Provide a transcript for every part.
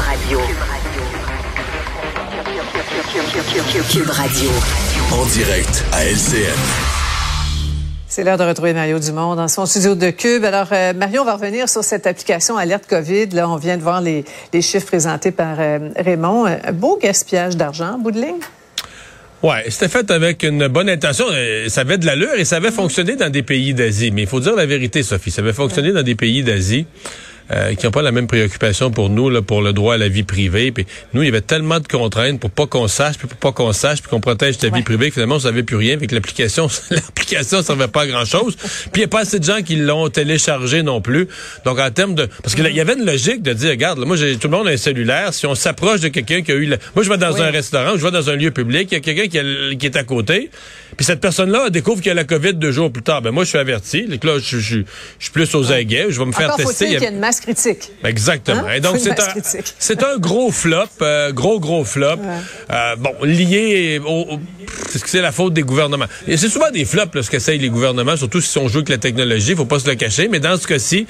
Radio. Cube Radio. En direct à LCN. C'est l'heure de retrouver Mario Dumont dans son studio de Cube. Alors, euh, Mario, on va revenir sur cette application Alerte COVID. Là, on vient de voir les, les chiffres présentés par euh, Raymond. Un beau gaspillage d'argent, bout de ligne. Ouais, c'était fait avec une bonne intention. Euh, ça avait de l'allure et ça avait fonctionné dans des pays d'Asie. Mais il faut dire la vérité, Sophie. Ça avait fonctionné dans des pays d'Asie. Euh, qui n'ont pas la même préoccupation pour nous, là, pour le droit à la vie privée. Puis nous, il y avait tellement de contraintes pour pas qu'on sache, puis pour pas qu'on sache, puis qu'on protège ta vie privée, que finalement, on savait plus rien. Avec l'application, l'application servait pas à grand chose. Puis il n'y a pas assez de gens qui l'ont téléchargé non plus. Donc en termes de, parce que il y avait une logique de dire, regarde, moi, j'ai tout le monde a un cellulaire. Si on s'approche de quelqu'un qui a eu, moi, je vais dans un restaurant, je vais dans un lieu public, il y a quelqu'un qui, qui est à côté, puis cette personne-là découvre qu'il a la COVID deux jours plus tard. Ben moi, je suis averti. Là, je, je, suis plus aux aguets. Je vais me faire tester. Il y a une masse critique. Exactement. Hein? Et donc, c'est un, c'est un gros flop, euh, gros, gros flop. Euh, bon, lié au, c'est que c'est la faute des gouvernements. Et c'est souvent des flops, là, ce qu'essayent les gouvernements, surtout si on joue avec la technologie. Faut pas se le cacher. Mais dans ce cas-ci,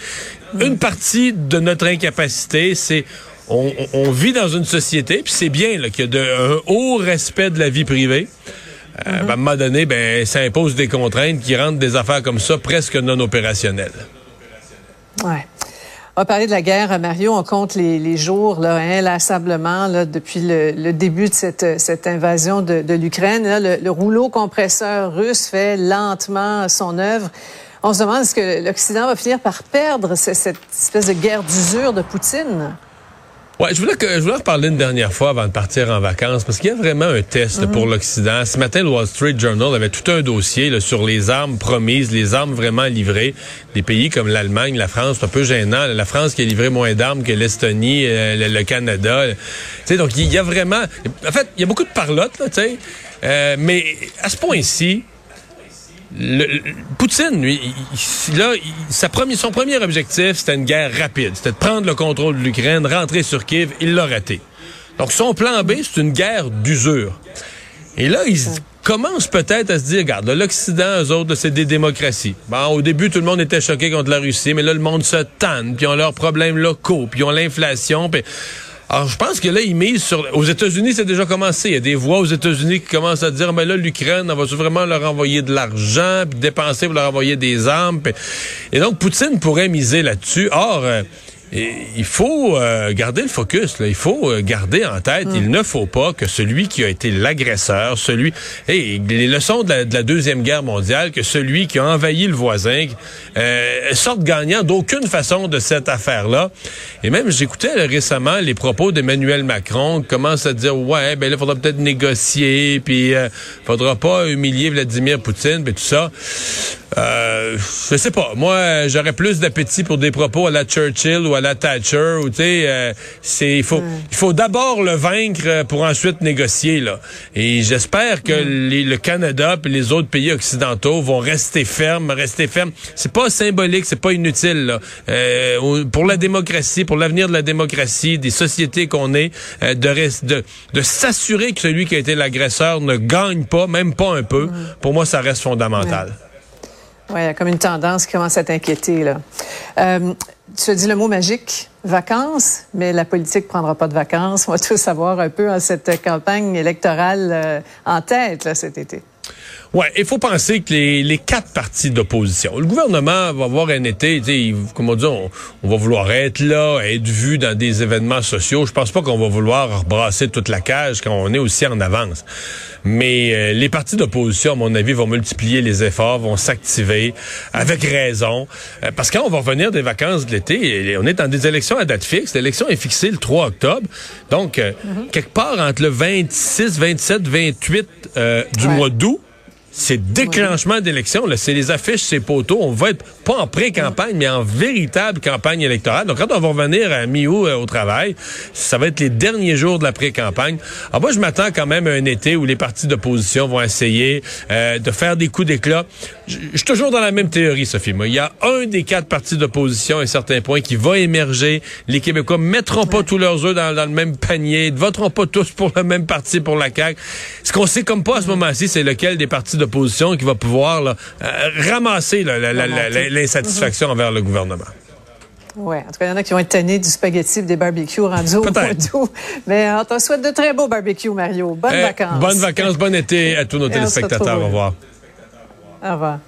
une partie de notre incapacité, c'est on, on, vit dans une société, puis c'est bien qu'il y a de, un haut respect de la vie privée. Euh, ben, à un moment donné, ben, ça impose des contraintes qui rendent des affaires comme ça presque non opérationnelles. On va parler de la guerre, Mario. On compte les, jours là, inlassablement là, depuis le, début de cette, invasion de, l'Ukraine. Le, rouleau compresseur russe fait lentement son œuvre. On se demande est-ce que l'Occident va finir par perdre cette espèce de guerre d'usure de Poutine? Ouais, je voulais que je voulais reparler une dernière fois avant de partir en vacances parce qu'il y a vraiment un test pour mhm. l'Occident. Ce matin, le Wall Street Journal avait tout un dossier là, sur les armes promises, les armes vraiment livrées. Des pays comme l'Allemagne, la France, c'est un peu gênant. La France qui a livré moins d'armes que l'Estonie, euh, le, Canada. Tu sais, donc il y, a vraiment, en fait, il y a beaucoup de parlotte là, tu sais, euh, mais à ce point-ci le, Poutine, lui, là, sa premier, son premier objectif, c'était une guerre rapide. C'était de prendre le contrôle de l'Ukraine, rentrer sur Kiev. Il l'a raté. Donc, son plan B, c'est une guerre d'usure. Et là, il commence peut-être à se dire, regarde, l'Occident, eux autres, c'est des démocraties. Bon, au début, tout le monde était choqué contre la Russie, mais là, le monde se tanne, puis ils ont leurs problèmes locaux, puis ils ont l'inflation, puis alors, je pense que là, ils misent sur... Aux États-Unis, c'est déjà commencé. Il y a des voix aux États-Unis qui commencent à dire, mais là, l'Ukraine, on va vraiment leur envoyer de l'argent, puis dépenser pour leur envoyer des armes. Et donc, Poutine pourrait miser là-dessus. Or... Il faut euh, garder le focus. Là. Il faut euh, garder en tête, il mm. ne faut pas que celui qui a été l'agresseur, celui, hey, les leçons de la, de la, deuxième guerre mondiale, que celui qui a envahi le voisin euh, sorte gagnant d'aucune façon de cette affaire-là. Et même, j'écoutais récemment les propos d'Emmanuel Macron, qui commence à dire ouais, ben là, faudra peut-être négocier, puis euh, faudra pas humilier Vladimir Poutine, puis tout ça. Euh, je sais pas. Moi, j'aurais plus d'appétit pour des propos à la Churchill ou à la Thatcher. Ou tu sais, euh, c'est il faut il faut d'abord le vaincre pour ensuite négocier là. Et j'espère que le Canada et les autres pays occidentaux vont rester fermes, rester fermes. C'est pas symbolique, c'est pas inutile là. Euh, pour la démocratie, pour l'avenir de la démocratie, des sociétés qu'on est, euh, de, de de s'assurer que celui qui a été l'agresseur ne gagne pas, même pas un peu. Pour moi, ça reste fondamental. Oui, il y a comme une tendance qui commence à t'inquiéter. Là. Euh, tu as dit le mot magique, vacances, mais la politique prendra pas de vacances. On va tous savoir un peu en cette campagne électorale euh, en tête là, cet été. Ouais, il faut penser que les, les quatre partis d'opposition, le gouvernement va avoir un été, comme on dit, on, va vouloir être là, être vu dans des événements sociaux. Je pense pas qu'on va vouloir brasser toute la cage quand on est aussi en avance. Mais euh, les partis d'opposition, à mon avis, vont multiplier les efforts, vont s'activer avec raison, euh, parce qu'on va revenir des vacances de l'été, on est dans des élections à date fixe. L'élection est fixée le 3 octobre, donc euh, mm-hmm. quelque part entre le 26, 27, 28 du mois d'août c'est déclenchement d'élection. C'est les affiches, c'est poteaux. On va être pas en pré-campagne, mais en véritable campagne électorale. Donc, quand on va revenir à mi-août euh, au travail, ça va être les derniers jours de la pré-campagne. Alors moi, je m'attends quand même à un été où les partis d'opposition vont essayer euh, de faire des coups d'éclat. Je suis toujours dans la même théorie, Sophie. Moi, il y a un des quatre partis d'opposition à un certain point qui va émerger. Les Québécois mettront pas tous leurs œufs dans, le même panier, ne voteront pas tous pour le même parti pour la CAQ. Ce qu'on sait comme pas à ce moment-ci, c'est lequel des partis d'opposition qui va pouvoir là, euh, ramasser l'insatisfaction envers le gouvernement. Oui, en tout cas, il y en a qui vont être tannés du spaghetti et des barbecues rendus au mois d'août. Mais on te souhaite de très beaux barbecues, Mario. Bonnes Eh, vacances. Bonnes vacances, bon été à tous nos Et téléspectateurs. Au revoir. Au revoir.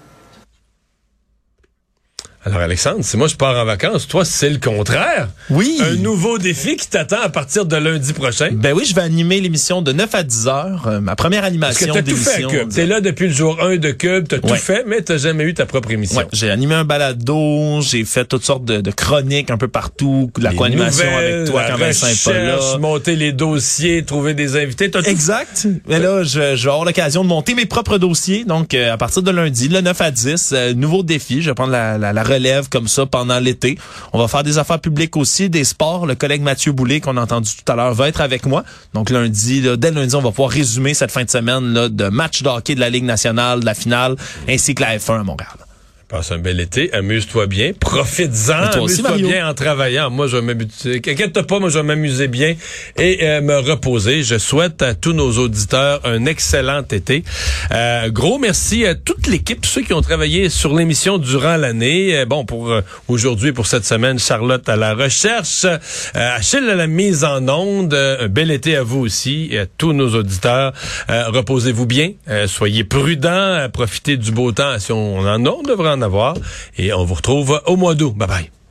Alors, Alexandre, si moi je pars en vacances, toi, c'est le contraire. Oui. Un nouveau défi qui t'attend à partir de lundi prochain. Ben oui, je vais animer l'émission de 9 à 10 heures, euh, ma première Parce que animation t'as tout fait à. Cube. T'es là depuis le jour 1 de Cube, t'as tout fait, mais t'as jamais eu ta propre émission. Ouais, j'ai animé un balado, j'ai fait toutes sortes de, de chroniques un peu partout, de la co-animation avec toi quand Vincent est pas là. monter les dossiers, trouver des invités. T'as tout Exact. Mais là, je, je vais avoir l'occasion de monter mes propres dossiers. Donc, euh, à partir de lundi, le 9 à 10, euh, nouveau défi. Je vais prendre la, la- la relève comme ça pendant l'été. On va faire des affaires publiques aussi, des sports. Le collègue Mathieu Boulay, qu'on a entendu tout à l'heure, va être avec moi. Donc, lundi, là, dès lundi, on va pouvoir résumer cette fin de semaine là, de match de de la Ligue nationale, de la finale, ainsi que la F1 à Montréal. Passe un bel été, amuse-toi bien, profites-en, amuse-toi bien en travaillant. Moi, je vais m'amuser. Inquiète pas, moi, je vais m'amuser bien et euh, me reposer. Je souhaite à tous nos auditeurs un excellent été. Euh, gros merci à toute l'équipe, ceux qui ont travaillé sur l'émission durant l'année. Euh, bon, pour euh, aujourd'hui, pour cette semaine, Charlotte à la recherche, euh, Achille à la mise en onde. Un bel été à vous aussi et à tous nos auditeurs. Euh, Reposez-vous bien, euh, soyez prudents, profitez du beau temps si on en a, on devrait Et on vous retrouve au mois d'août. Bye bye.